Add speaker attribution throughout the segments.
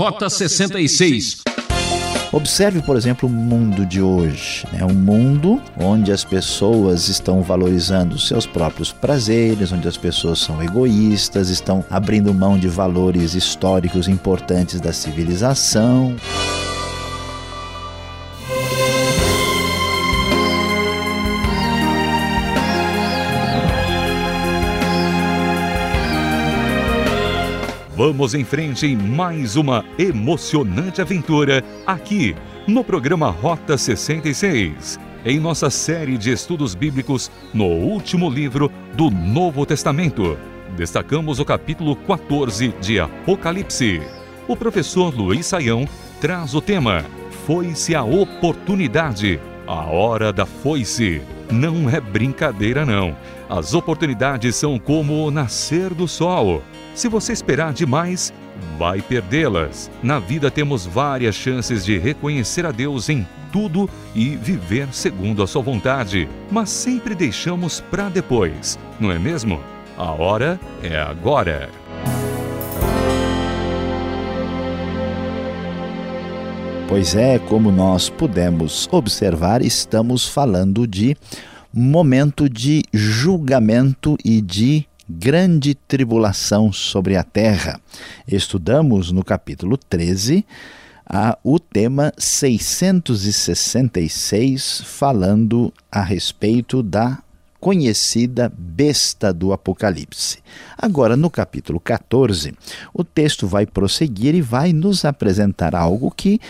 Speaker 1: Rota 66.
Speaker 2: Observe, por exemplo, o mundo de hoje. É né? um mundo onde as pessoas estão valorizando seus próprios prazeres, onde as pessoas são egoístas, estão abrindo mão de valores históricos importantes da civilização.
Speaker 3: Vamos em frente em mais uma emocionante aventura aqui no programa Rota 66, em nossa série de estudos bíblicos no último livro do Novo Testamento. Destacamos o capítulo 14 de Apocalipse. O professor Luiz Saião traz o tema Foi-se a oportunidade, a hora da foice. Não é brincadeira, não. As oportunidades são como o nascer do sol se você esperar demais, vai perdê-las. Na vida temos várias chances de reconhecer a Deus em tudo e viver segundo a sua vontade, mas sempre deixamos para depois, não é mesmo? A hora é agora.
Speaker 2: Pois é, como nós pudemos observar, estamos falando de momento de julgamento e de grande tribulação sobre a terra. Estudamos no capítulo 13 a, o tema 666, falando a respeito da conhecida besta do Apocalipse. Agora, no capítulo 14, o texto vai prosseguir e vai nos apresentar algo que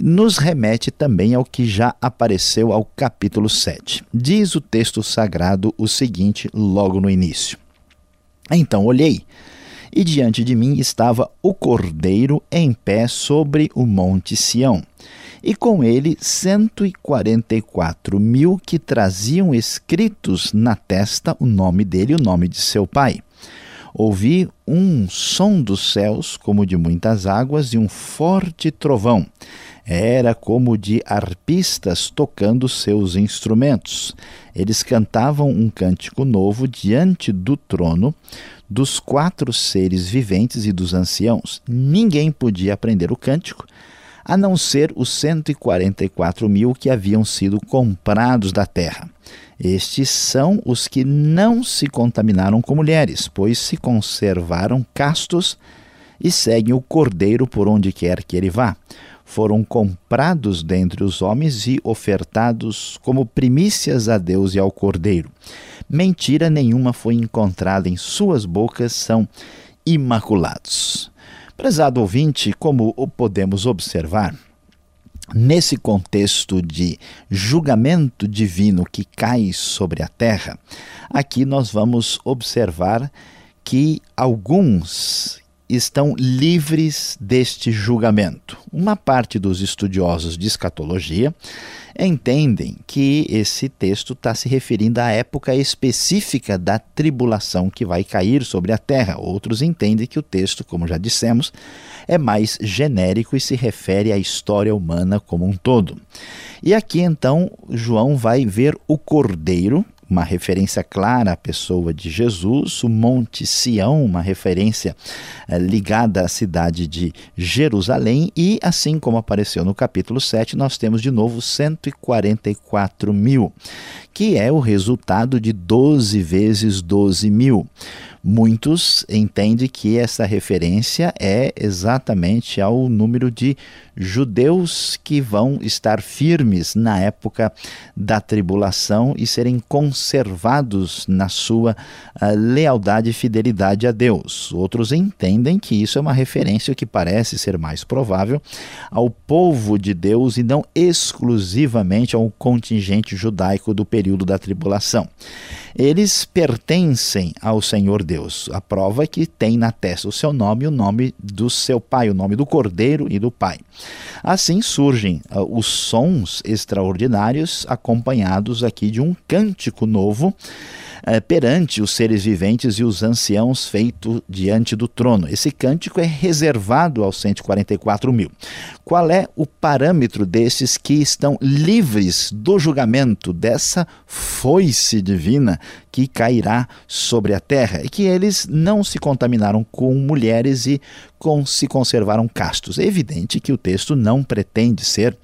Speaker 2: nos remete também ao que já apareceu ao capítulo 7. Diz o texto sagrado o seguinte, logo no início: então olhei, e diante de mim estava o cordeiro em pé sobre o monte Sião, e com ele cento e quarenta e quatro mil que traziam escritos na testa o nome dele e o nome de seu pai. Ouvi um som dos céus, como de muitas águas, e um forte trovão. Era como de arpistas tocando seus instrumentos. Eles cantavam um cântico novo diante do trono dos quatro seres viventes e dos anciãos. Ninguém podia aprender o cântico, a não ser os 144 mil que haviam sido comprados da terra. Estes são os que não se contaminaram com mulheres, pois se conservaram castos e seguem o cordeiro por onde quer que ele vá foram comprados dentre os homens e ofertados como primícias a Deus e ao Cordeiro. Mentira nenhuma foi encontrada em suas bocas, são imaculados. Prezado ouvinte, como podemos observar, nesse contexto de julgamento divino que cai sobre a terra, aqui nós vamos observar que alguns estão livres deste julgamento. Uma parte dos estudiosos de escatologia entendem que esse texto está se referindo à época específica da tribulação que vai cair sobre a terra. Outros entendem que o texto, como já dissemos, é mais genérico e se refere à história humana como um todo. E aqui então João vai ver o cordeiro uma referência clara à pessoa de Jesus, o Monte Sião, uma referência é, ligada à cidade de Jerusalém, e assim como apareceu no capítulo 7, nós temos de novo 144 mil, que é o resultado de 12 vezes 12 mil. Muitos entendem que essa referência é exatamente ao número de judeus que vão estar firmes na época da tribulação e serem conservados na sua uh, lealdade e fidelidade a Deus. Outros entendem que isso é uma referência que parece ser mais provável ao povo de Deus e não exclusivamente ao contingente judaico do período da tribulação. Eles pertencem ao Senhor Deus. A prova é que tem na testa o seu nome e o nome do seu pai, o nome do cordeiro e do pai. Assim surgem uh, os sons extraordinários acompanhados aqui de um cântico novo eh, perante os seres viventes e os anciãos feito diante do trono. Esse cântico é reservado aos 144 mil. Qual é o parâmetro desses que estão livres do julgamento, dessa foice divina que cairá sobre a terra, e que eles não se contaminaram com mulheres e com, se conservaram castos. É evidente que o texto não pretende ser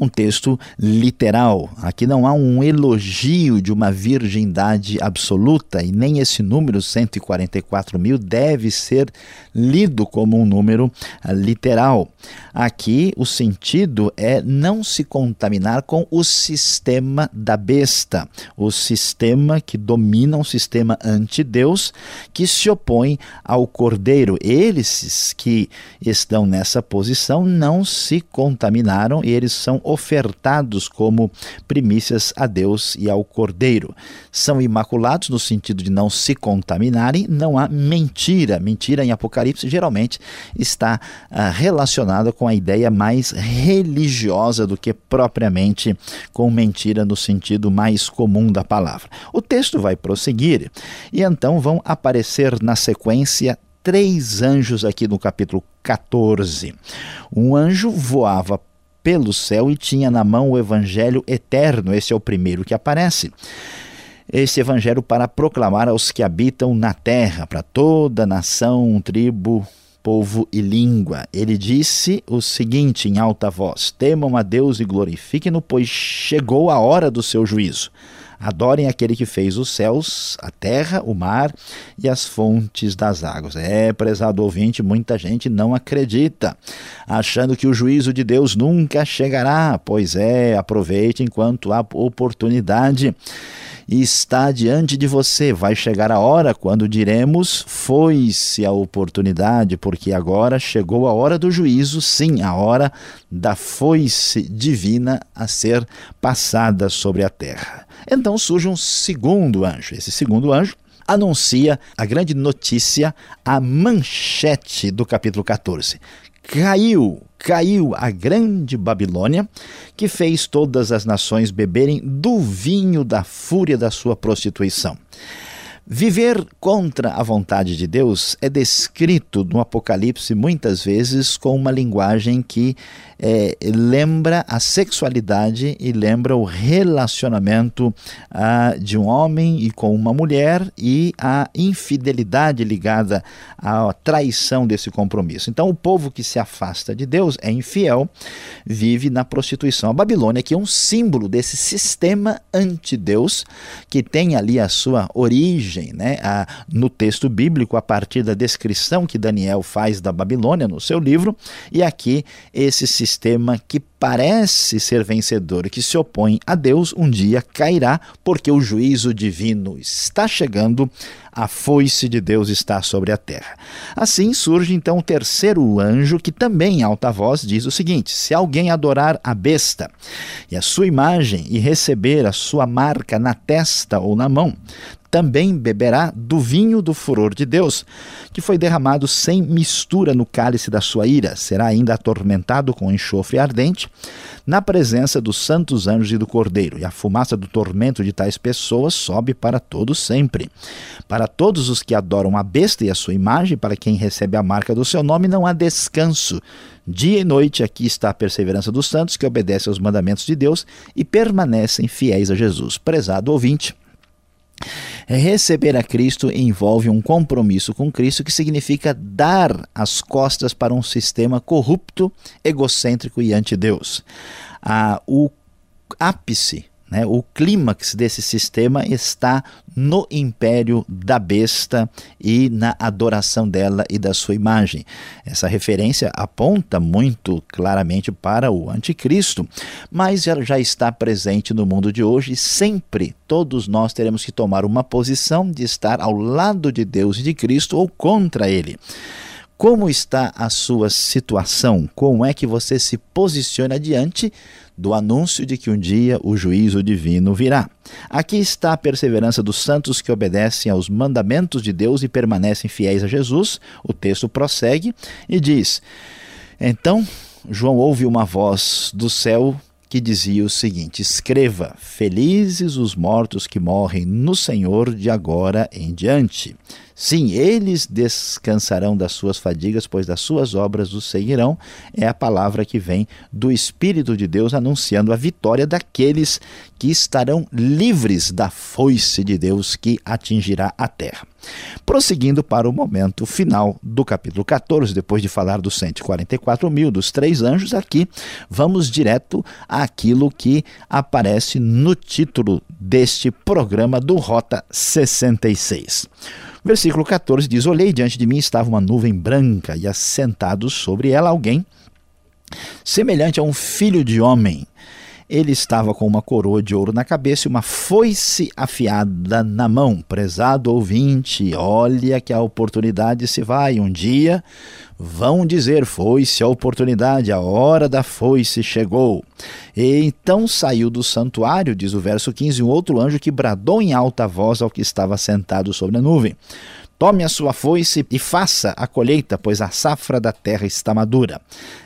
Speaker 2: um texto literal. Aqui não há um elogio de uma virgindade absoluta e nem esse número 144 mil deve ser lido como um número ah, literal. Aqui o sentido é não se contaminar com o sistema da besta, o sistema que domina um sistema anti-Deus que se opõe ao cordeiro. Eles que estão nessa posição não se contaminaram, eles são ofertados como primícias a Deus e ao cordeiro. São imaculados no sentido de não se contaminarem, não há mentira. Mentira em Apocalipse geralmente está ah, relacionada com a ideia mais religiosa do que propriamente com mentira no sentido mais comum da palavra. O texto vai prosseguir e então vão aparecer na sequência três anjos aqui no capítulo 14. Um anjo voava pelo céu e tinha na mão o evangelho eterno. Esse é o primeiro que aparece. Esse evangelho para proclamar aos que habitam na terra, para toda nação, tribo, povo e língua. Ele disse o seguinte em alta voz: Temam a Deus e glorifiquem-no, pois chegou a hora do seu juízo. Adorem aquele que fez os céus, a terra, o mar e as fontes das águas. É, prezado ouvinte, muita gente não acredita, achando que o juízo de Deus nunca chegará. Pois é, aproveite enquanto há oportunidade e está diante de você. Vai chegar a hora quando diremos: foi-se a oportunidade, porque agora chegou a hora do juízo, sim, a hora da foice divina a ser passada sobre a terra. Então surge um segundo anjo. Esse segundo anjo anuncia a grande notícia, a manchete do capítulo 14 caiu, caiu a grande Babilônia, que fez todas as nações beberem do vinho da fúria da sua prostituição. Viver contra a vontade de Deus é descrito no Apocalipse muitas vezes com uma linguagem que é, lembra a sexualidade e lembra o relacionamento ah, de um homem e com uma mulher e a infidelidade ligada à traição desse compromisso. Então, o povo que se afasta de Deus é infiel, vive na prostituição. A Babilônia, que é um símbolo desse sistema anti-Deus, que tem ali a sua origem né, a, no texto bíblico, a partir da descrição que Daniel faz da Babilônia no seu livro, e aqui esse sistema que parece ser vencedor que se opõe a Deus, um dia cairá, porque o juízo divino está chegando, a foice de Deus está sobre a terra. Assim surge então o terceiro anjo, que também em alta voz diz o seguinte: Se alguém adorar a besta e a sua imagem e receber a sua marca na testa ou na mão, também beberá do vinho do furor de Deus, que foi derramado sem mistura no cálice da sua ira. Será ainda atormentado com enxofre ardente, na presença dos santos anjos e do Cordeiro. E a fumaça do tormento de tais pessoas sobe para todos sempre. Para todos os que adoram a besta e a sua imagem, para quem recebe a marca do seu nome, não há descanso. Dia e noite aqui está a perseverança dos santos que obedecem aos mandamentos de Deus e permanecem fiéis a Jesus. Prezado ouvinte, Receber a Cristo envolve um compromisso com Cristo que significa dar as costas para um sistema corrupto, egocêntrico e anti-Deus. Ah, o ápice né? O clímax desse sistema está no império da besta e na adoração dela e da sua imagem. Essa referência aponta muito claramente para o anticristo, mas ela já está presente no mundo de hoje sempre todos nós teremos que tomar uma posição de estar ao lado de Deus e de Cristo ou contra ele. Como está a sua situação? Como é que você se posiciona diante do anúncio de que um dia o juízo divino virá? Aqui está a perseverança dos santos que obedecem aos mandamentos de Deus e permanecem fiéis a Jesus. O texto prossegue e diz: Então João ouve uma voz do céu que dizia o seguinte: Escreva: Felizes os mortos que morrem no Senhor de agora em diante. Sim, eles descansarão das suas fadigas, pois das suas obras os seguirão. É a palavra que vem do Espírito de Deus anunciando a vitória daqueles que estarão livres da foice de Deus que atingirá a terra. Prosseguindo para o momento final do capítulo 14, depois de falar dos 144 mil, dos três anjos, aqui vamos direto àquilo que aparece no título deste programa do Rota 66. Versículo 14 diz: Olhei diante de mim estava uma nuvem branca, e assentado sobre ela alguém, semelhante a um filho de homem. Ele estava com uma coroa de ouro na cabeça e uma foice afiada na mão. Prezado ouvinte, olha que a oportunidade se vai. Um dia vão dizer: Foi-se a oportunidade, a hora da foice chegou. E então saiu do santuário, diz o verso 15, um outro anjo que bradou em alta voz ao que estava sentado sobre a nuvem. Tome a sua foice e faça a colheita, pois a safra da terra está madura.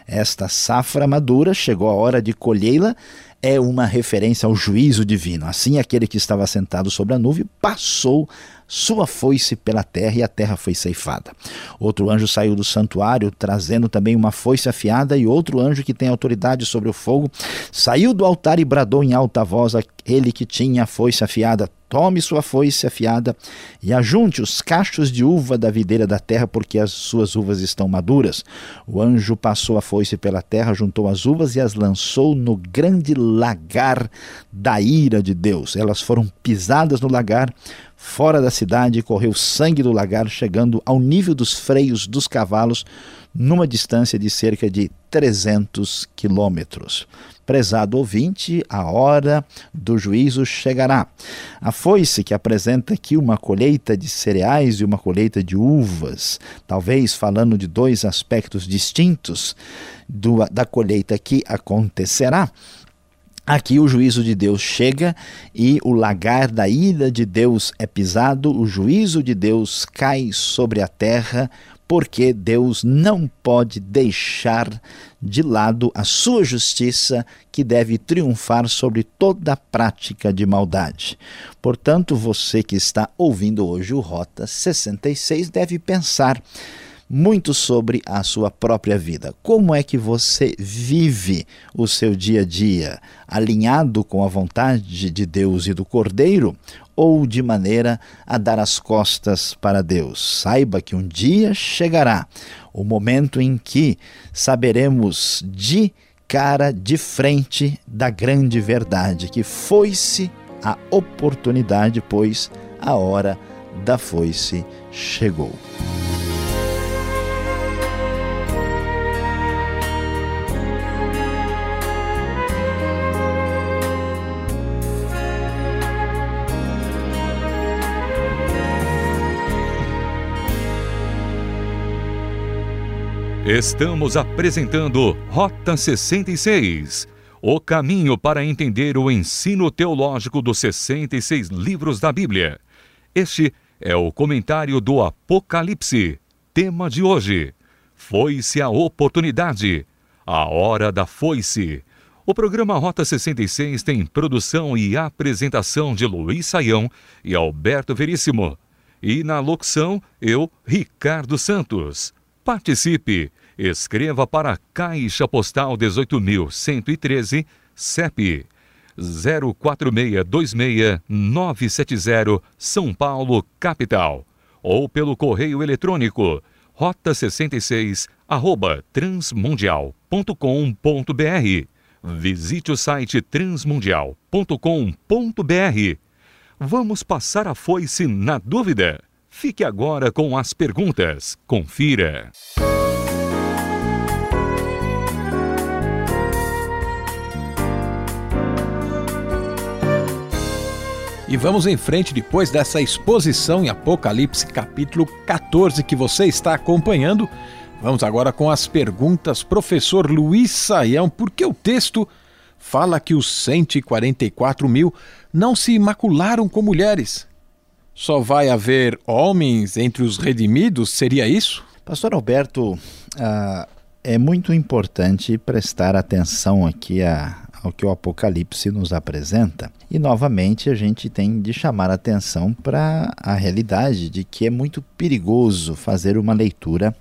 Speaker 2: Esta safra madura chegou a hora de colhê-la é uma referência ao juízo divino. Assim, aquele que estava sentado sobre a nuvem passou sua foice pela terra e a terra foi ceifada. Outro anjo saiu do santuário, trazendo também uma foice afiada, e outro anjo que tem autoridade sobre o fogo saiu do altar e bradou em alta voz aquele que tinha a foice afiada: Tome sua foice afiada e ajunte os cachos de uva da videira da terra, porque as suas uvas estão maduras. O anjo passou a foice pela terra, juntou as uvas e as lançou no grande lagar da ira de Deus. Elas foram pisadas no lagar, fora da cidade, correu sangue do lagar, chegando ao nível dos freios dos cavalos, numa distância de cerca de 300 quilômetros. Prezado ouvinte, a hora do juízo chegará. A foice que apresenta aqui uma colheita de cereais e uma colheita de uvas, talvez falando de dois aspectos distintos do, da colheita que acontecerá. Aqui o juízo de Deus chega e o lagar da ira de Deus é pisado, o juízo de Deus cai sobre a terra, porque Deus não pode deixar de lado a sua justiça, que deve triunfar sobre toda prática de maldade. Portanto, você que está ouvindo hoje o Rota 66 deve pensar muito sobre a sua própria vida. Como é que você vive o seu dia a dia? Alinhado com a vontade de Deus e do Cordeiro? Ou de maneira a dar as costas para Deus? Saiba que um dia chegará o momento em que saberemos de cara, de frente da grande verdade, que foi-se a oportunidade, pois a hora da foice chegou.
Speaker 3: Estamos apresentando Rota 66 o caminho para entender o ensino teológico dos 66 livros da Bíblia. Este é o comentário do Apocalipse. Tema de hoje: Foi-se a oportunidade, a hora da foice. O programa Rota 66 tem produção e apresentação de Luiz Saião e Alberto Veríssimo. E na locução, eu, Ricardo Santos. Participe! Escreva para Caixa Postal 18.113, CEP 04626-970, São Paulo, capital. Ou pelo correio eletrônico rota66 arroba transmundial.com.br. Visite o site transmundial.com.br. Vamos passar a foice na dúvida? Fique agora com as perguntas. Confira.
Speaker 1: E vamos em frente depois dessa exposição em Apocalipse capítulo 14 que você está acompanhando. Vamos agora com as perguntas. Professor Luiz Saião, por que o texto fala que os 144 mil não se imacularam com mulheres? Só vai haver homens entre os redimidos? Seria isso?
Speaker 2: Pastor Alberto, uh, é muito importante prestar atenção aqui a, ao que o Apocalipse nos apresenta. E novamente a gente tem de chamar atenção para a realidade de que é muito perigoso fazer uma leitura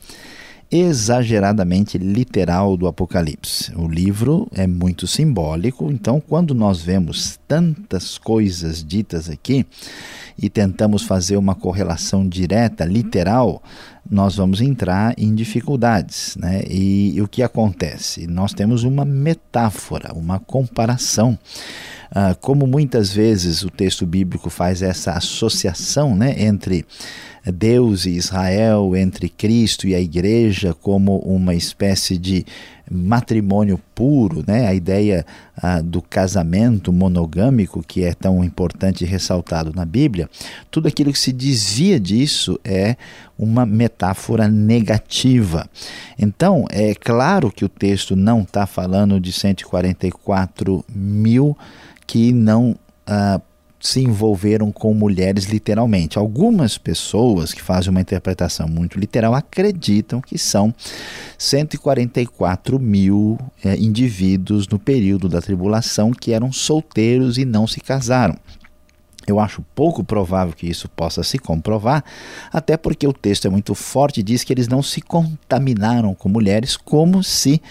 Speaker 2: exageradamente literal do Apocalipse. O livro é muito simbólico, então, quando nós vemos tantas coisas ditas aqui e tentamos fazer uma correlação direta, literal, nós vamos entrar em dificuldades. Né? E, e o que acontece? Nós temos uma metáfora, uma comparação. Ah, como muitas vezes o texto bíblico faz essa associação né, entre Deus e Israel, entre Cristo e a igreja, como uma espécie de matrimônio puro, né? a ideia ah, do casamento monogâmico, que é tão importante e ressaltado na Bíblia, tudo aquilo que se desvia disso é uma metáfora negativa. Então, é claro que o texto não está falando de 144 mil que não ah, se envolveram com mulheres literalmente. Algumas pessoas que fazem uma interpretação muito literal acreditam que são 144 mil é, indivíduos no período da tribulação que eram solteiros e não se casaram. Eu acho pouco provável que isso possa se comprovar, até porque o texto é muito forte e diz que eles não se contaminaram com mulheres, como se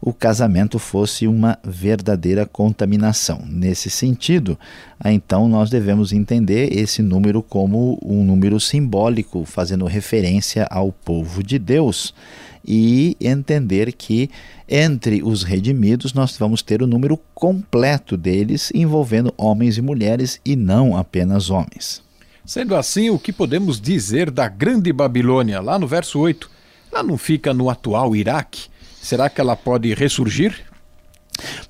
Speaker 2: o casamento fosse uma verdadeira contaminação. Nesse sentido, então nós devemos entender esse número como um número simbólico, fazendo referência ao povo de Deus e entender que entre os redimidos nós vamos ter o número completo deles, envolvendo homens e mulheres e não apenas homens.
Speaker 1: Sendo assim, o que podemos dizer da Grande Babilônia, lá no verso 8? Ela não fica no atual Iraque? Será que ela pode ressurgir?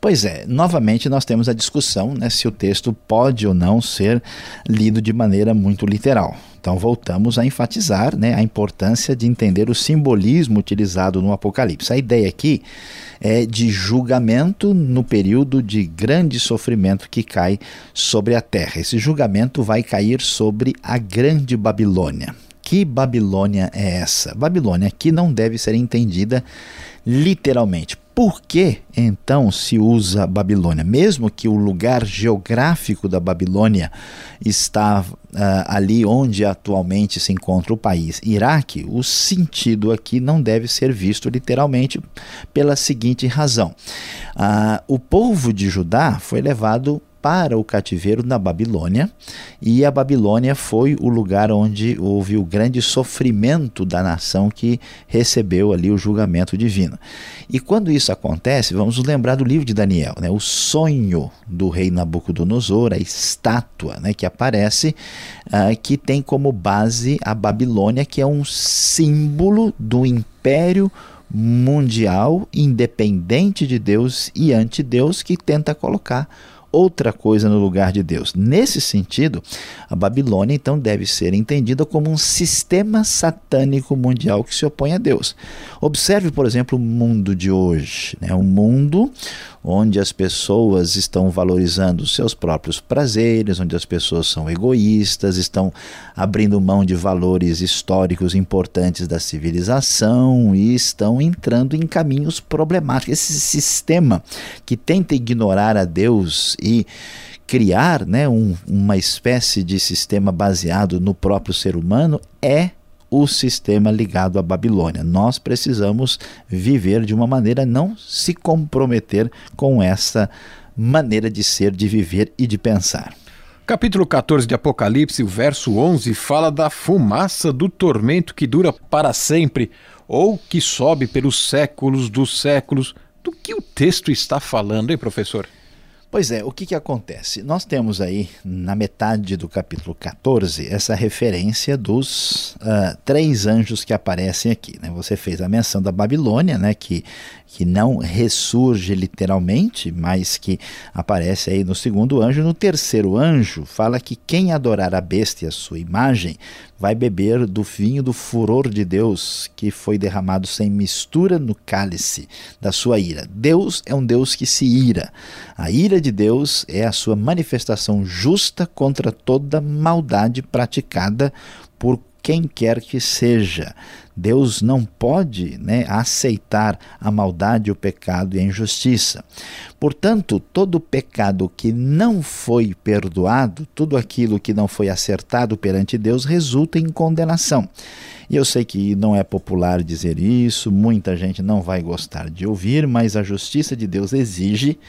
Speaker 2: Pois é, novamente nós temos a discussão né, se o texto pode ou não ser lido de maneira muito literal. Então voltamos a enfatizar né, a importância de entender o simbolismo utilizado no Apocalipse. A ideia aqui é de julgamento no período de grande sofrimento que cai sobre a terra. Esse julgamento vai cair sobre a grande Babilônia. Que Babilônia é essa? Babilônia aqui não deve ser entendida literalmente. Por que então se usa Babilônia? Mesmo que o lugar geográfico da Babilônia está uh, ali onde atualmente se encontra o país Iraque, o sentido aqui não deve ser visto literalmente pela seguinte razão: uh, o povo de Judá foi levado para o cativeiro na Babilônia, e a Babilônia foi o lugar onde houve o grande sofrimento da nação que recebeu ali o julgamento divino. E quando isso acontece, vamos lembrar do livro de Daniel, né? o sonho do rei Nabucodonosor, a estátua né, que aparece, uh, que tem como base a Babilônia, que é um símbolo do império mundial independente de Deus e anti-Deus que tenta colocar outra coisa no lugar de Deus. Nesse sentido, a Babilônia então deve ser entendida como um sistema satânico mundial que se opõe a Deus. Observe, por exemplo, o mundo de hoje, né? um mundo onde as pessoas estão valorizando seus próprios prazeres, onde as pessoas são egoístas, estão abrindo mão de valores históricos importantes da civilização e estão entrando em caminhos problemáticos. Esse sistema que tenta ignorar a Deus e criar né, um, uma espécie de sistema baseado no próprio ser humano é o sistema ligado à Babilônia. Nós precisamos viver de uma maneira não se comprometer com essa maneira de ser, de viver e de pensar.
Speaker 1: Capítulo 14 de Apocalipse, o verso 11, fala da fumaça do tormento que dura para sempre ou que sobe pelos séculos dos séculos. Do que o texto está falando, hein, professor?
Speaker 2: Pois é, o que, que acontece? Nós temos aí, na metade do capítulo 14, essa referência dos uh, três anjos que aparecem aqui. Né? Você fez a menção da Babilônia, né? que, que não ressurge literalmente, mas que aparece aí no segundo anjo. No terceiro anjo, fala que quem adorar a besta e a sua imagem vai beber do vinho do furor de Deus, que foi derramado sem mistura no cálice da sua ira. Deus é um Deus que se ira. A ira de Deus é a sua manifestação justa contra toda maldade praticada por quem quer que seja. Deus não pode né, aceitar a maldade, o pecado e a injustiça. Portanto, todo pecado que não foi perdoado, tudo aquilo que não foi acertado perante Deus, resulta em condenação. E eu sei que não é popular dizer isso, muita gente não vai gostar de ouvir, mas a justiça de Deus exige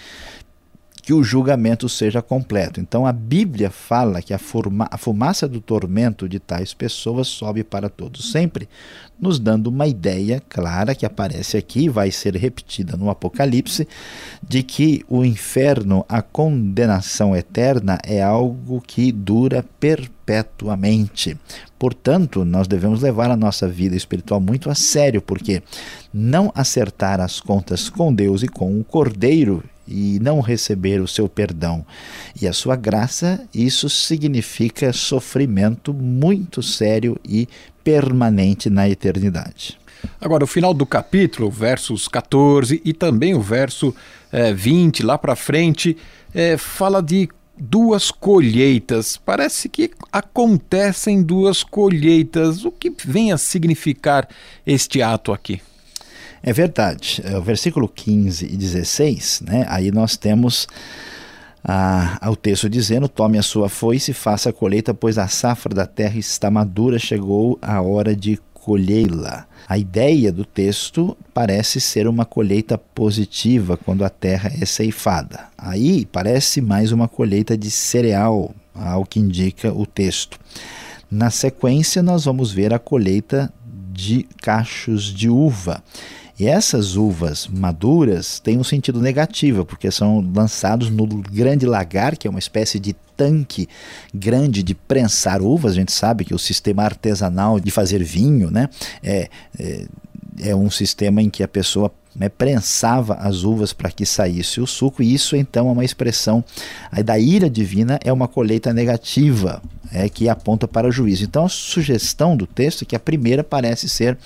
Speaker 2: que o julgamento seja completo. Então a Bíblia fala que a, forma, a fumaça do tormento de tais pessoas sobe para todos sempre, nos dando uma ideia clara que aparece aqui e vai ser repetida no Apocalipse, de que o inferno, a condenação eterna, é algo que dura perpetuamente. Portanto, nós devemos levar a nossa vida espiritual muito a sério, porque não acertar as contas com Deus e com o Cordeiro e não receber o seu perdão e a sua graça, isso significa sofrimento muito sério e permanente na eternidade.
Speaker 1: Agora, o final do capítulo, versos 14 e também o verso é, 20, lá para frente, é, fala de duas colheitas. Parece que acontecem duas colheitas. O que vem a significar este ato aqui?
Speaker 2: É verdade. É, o versículo 15 e 16, né, aí nós temos ah, o texto dizendo: Tome a sua foice e faça a colheita, pois a safra da terra está madura, chegou a hora de colhê-la. A ideia do texto parece ser uma colheita positiva quando a terra é ceifada. Aí parece mais uma colheita de cereal, ao que indica o texto. Na sequência, nós vamos ver a colheita de cachos de uva. E essas uvas maduras têm um sentido negativo, porque são lançados no grande lagar, que é uma espécie de tanque grande de prensar uvas. A gente sabe que o sistema artesanal de fazer vinho né, é, é, é um sistema em que a pessoa né, prensava as uvas para que saísse o suco, e isso então é uma expressão da ira divina, é uma colheita negativa, é, que aponta para o juízo. Então a sugestão do texto é que a primeira parece ser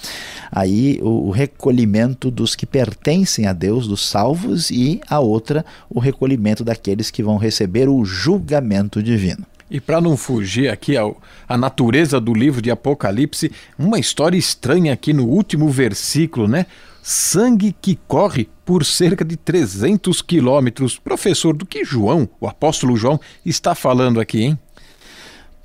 Speaker 2: aí o, o recolhimento dos que pertencem a Deus, dos salvos, e a outra o recolhimento daqueles que vão receber o julgamento divino.
Speaker 1: E para não fugir aqui ao, a natureza do livro de Apocalipse, uma história estranha aqui no último versículo, né? Sangue que corre por cerca de 300 quilômetros. Professor, do que João, o apóstolo João, está falando aqui, hein?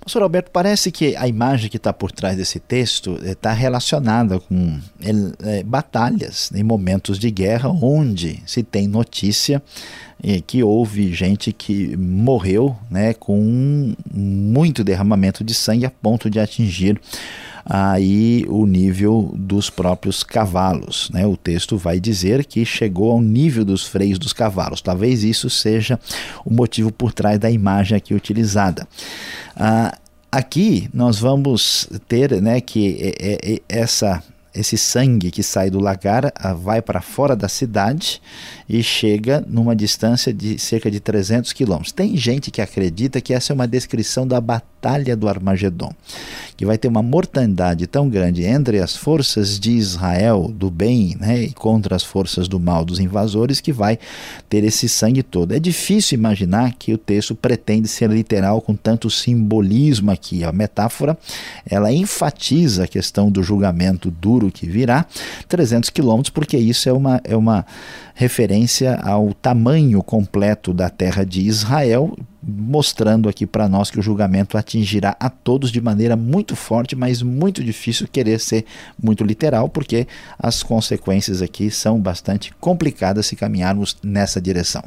Speaker 2: Pastor Alberto, parece que a imagem que está por trás desse texto está eh, relacionada com é, batalhas em momentos de guerra, onde se tem notícia é, que houve gente que morreu né, com muito derramamento de sangue a ponto de atingir aí o nível dos próprios cavalos. Né? O texto vai dizer que chegou ao nível dos freios dos cavalos. Talvez isso seja o motivo por trás da imagem aqui utilizada. Ah, aqui nós vamos ter né, que é, é, essa esse sangue que sai do lagar ah, vai para fora da cidade e chega numa distância de cerca de 300 quilômetros. Tem gente que acredita que essa é uma descrição da batalha do Armagedon que vai ter uma mortandade tão grande entre as forças de Israel do bem né, e contra as forças do mal dos invasores que vai ter esse sangue todo. É difícil imaginar que o texto pretende ser literal com tanto simbolismo aqui. A metáfora ela enfatiza a questão do julgamento duro que virá, 300 quilômetros, porque isso é uma, é uma referência ao tamanho completo da terra de Israel, mostrando aqui para nós que o julgamento atingirá a todos de maneira muito forte, mas muito difícil querer ser muito literal, porque as consequências aqui são bastante complicadas se caminharmos nessa direção.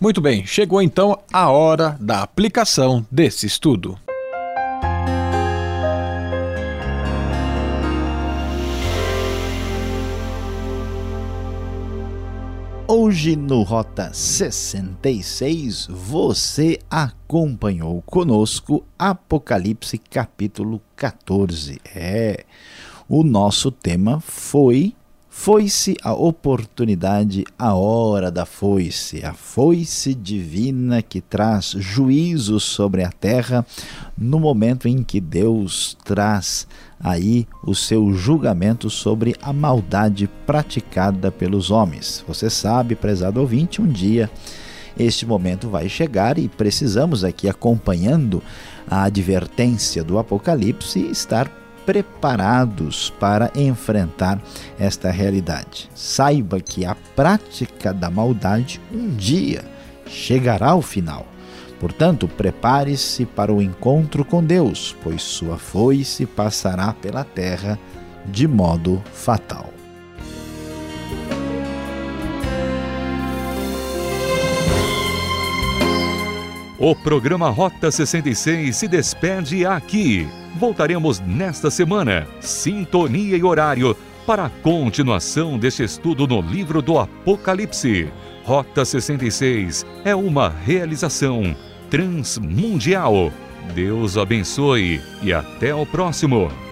Speaker 1: Muito bem, chegou então a hora da aplicação desse estudo.
Speaker 2: Hoje no Rota 66 você acompanhou conosco Apocalipse capítulo 14. É, o nosso tema foi foi-se a oportunidade, a hora da foice, a foice divina que traz juízo sobre a terra no momento em que Deus traz aí o seu julgamento sobre a maldade praticada pelos homens. Você sabe, prezado ouvinte, um dia este momento vai chegar e precisamos aqui acompanhando a advertência do Apocalipse estar preparados para enfrentar esta realidade. Saiba que a prática da maldade um dia chegará ao final. Portanto, prepare-se para o encontro com Deus, pois sua foice passará pela terra de modo fatal.
Speaker 3: O programa Rota 66 se despede aqui. Voltaremos nesta semana, sintonia e horário, para a continuação deste estudo no livro do Apocalipse. Rota 66 é uma realização transmundial. Deus abençoe e até o próximo.